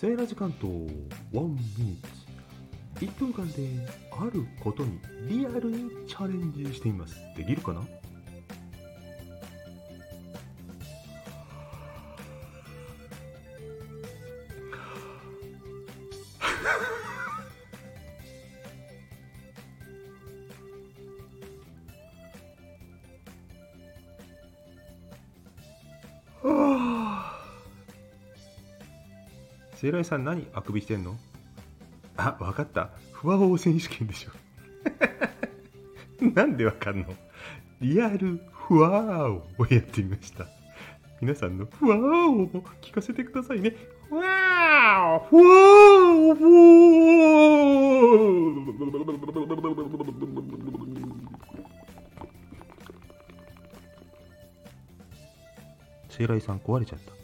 セーラ時間とワンミニッツ。1分間であることにリアルにチャレンジしてみます。できるかな？セ イライさん何あくびしてんの？あ、わかった。ふわお選手権でしょ。なんでわかんの？リアルふわーをやってみました。皆さんのふわーを聞かせてくださいね。ふわーふわーふわーセイライさん壊れちゃった。